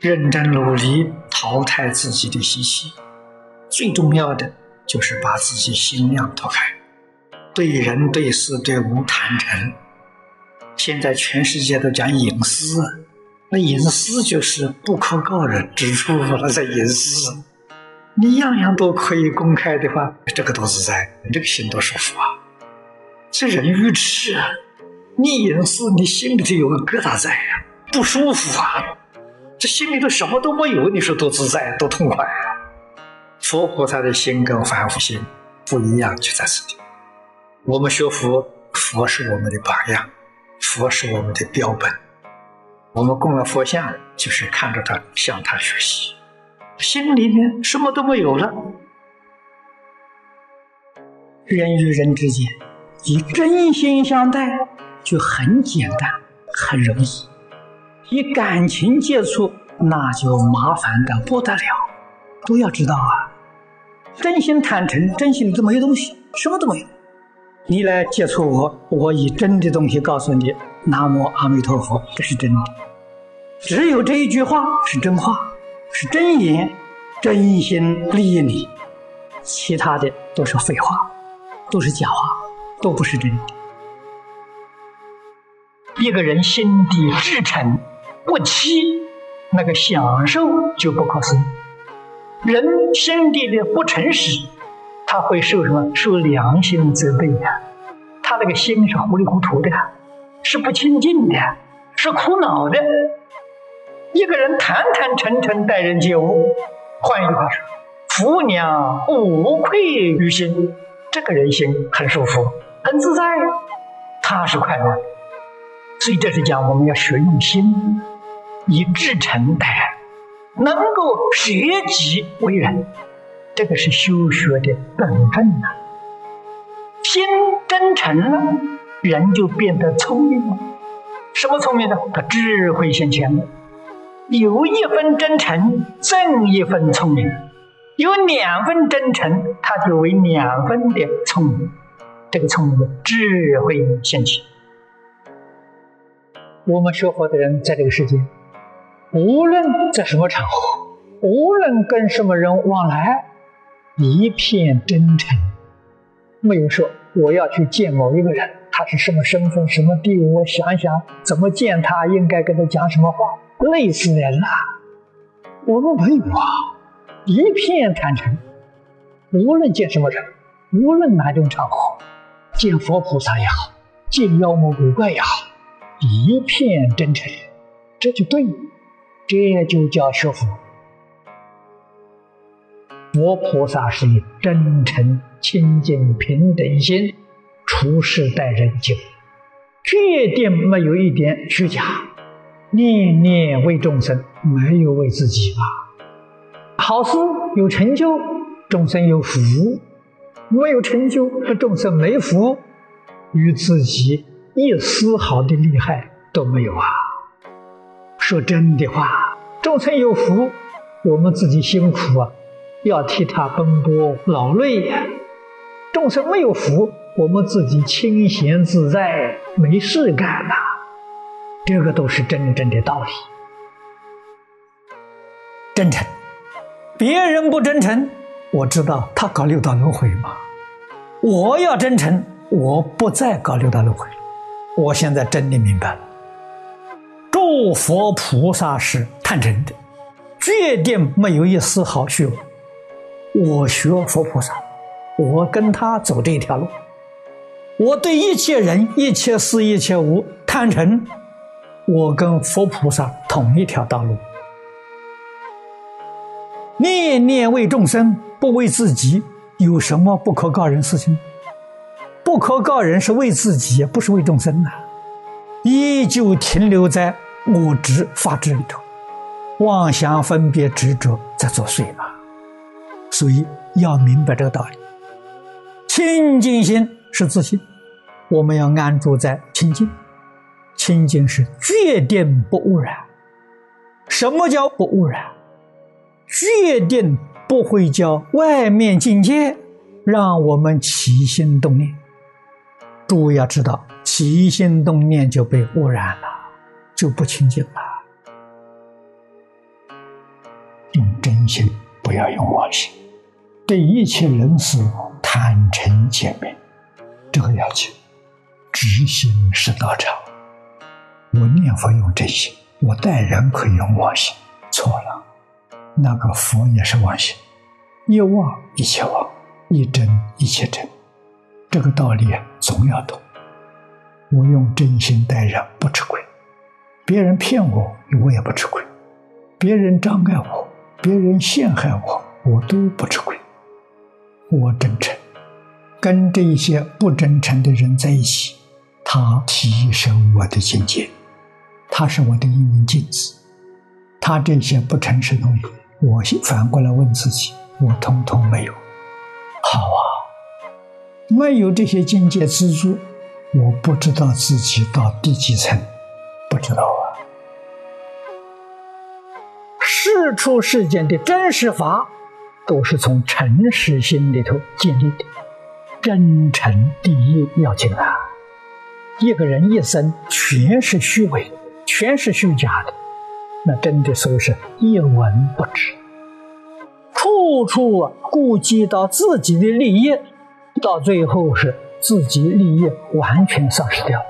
认真努力淘汰自己的习气，最重要的就是把自己心量拓开，对人对事对物坦诚。现在全世界都讲隐私，那隐私就是不可告人之处，那在隐私。你样样都可以公开的话，这个多自在，你这个心多舒服啊！这人愚痴啊！你隐私，你心里头有个疙瘩在呀，不舒服啊！这心里头什么都没有，你说多自在，多痛快啊！佛菩萨的心跟凡夫心不一样，就在此地。我们学佛，佛是我们的榜样，佛是我们的标本。我们供了佛像，就是看着他，向他学习。心里面什么都没有了。人与人之间，以真心相待，就很简单，很容易。以感情接触，那就麻烦的不得了。都要知道啊，真心坦诚，真心里头没有东西，什么都没有。你来接触我，我以真的东西告诉你：南无阿弥陀佛，这是真的。只有这一句话是真话，是真言，真心利益你。其他的都是废话，都是假话，都不是真。一个人心地至诚。不欺，那个享受就不可思议。人心地的不诚实，他会受什么？受良心责备呀。他那个心是糊里糊涂的，是不清净的，是苦恼的。一个人坦坦诚诚待人接物，换一句话说，福娘无愧于心，这个人心很舒服，很自在，踏实快乐。所以这是讲我们要学用心。以至诚待人，能够舍己为人，这个是修学的本分呐。心真诚了，人就变得聪明了。什么聪明呢？他智慧先前了。有一分真诚，赠一分聪明；有两分真诚，他就为两分的聪明。这个聪明，智慧先前。我们学佛的人，在这个世界。无论在什么场合，无论跟什么人往来，一片真诚，没有说我要去见某一个人，他是什么身份、什么地位，我想想怎么见他，应该跟他讲什么话，累死人了。我们没有啊，一片坦诚，无论见什么人，无论哪种场合，见佛菩萨也好，见妖魔鬼怪也好，一片真诚，这就对了。这就叫学佛。佛菩萨是以真诚、清净、平等心处事待人接物，决定没有一点虚假，念念为众生，没有为自己吧。好事有成就，众生有福；没有成就，众生没福，与自己一丝毫的利害都没有啊。说真的话，众生有福，我们自己辛苦啊，要替他奔波劳累呀；众生没有福，我们自己清闲自在，没事干呐。这个都是真正的道理。真诚，别人不真诚，我知道他搞六道轮回嘛。我要真诚，我不再搞六道轮回。我现在真的明白了。诸佛菩萨是坦诚的，决定没有一丝好虚伪。我学佛菩萨，我跟他走这条路，我对一切人、一切事、一切物坦诚，我跟佛菩萨同一条道路。念念为众生，不为自己，有什么不可告人事情？不可告人是为自己，不是为众生呐，依旧停留在。我执、法执里头，妄想、分别、执着在作祟嘛，所以要明白这个道理。清净心是自信，我们要安住在清净。清净是决定不污染。什么叫不污染？决定不会叫外面境界让我们起心动念。诸位要知道，起心动念就被污染了。就不清净了。用真心，不要用妄心，对一切人事坦诚见面，这个要紧。直心是道场。我念佛用真心，我待人可以用妄心，错了。那个佛也是妄心，一妄一切妄，一真一切真。这个道理总要懂。我用真心待人，不吃亏。别人骗我，我也不吃亏；别人障碍我，别人陷害我，我都不吃亏。我真诚，跟这些不真诚的人在一起，他提升我的境界，他是我的一面镜子。他这些不诚实东西，我反过来问自己：我通通没有。好啊，没有这些境界资助，我不知道自己到第几层。不知道啊！世出世间的真实法，都是从诚实心里头建立的。真诚第一要紧啊！一个人一生全是虚伪，全是虚假的，那真的说是一文不值。处处顾及到自己的利益，到最后是自己利益完全丧失掉。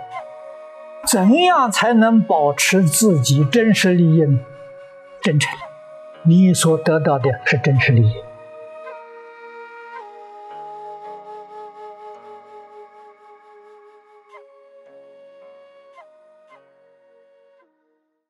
怎样才能保持自己真实利益呢？真诚，你所得到的是真实利益。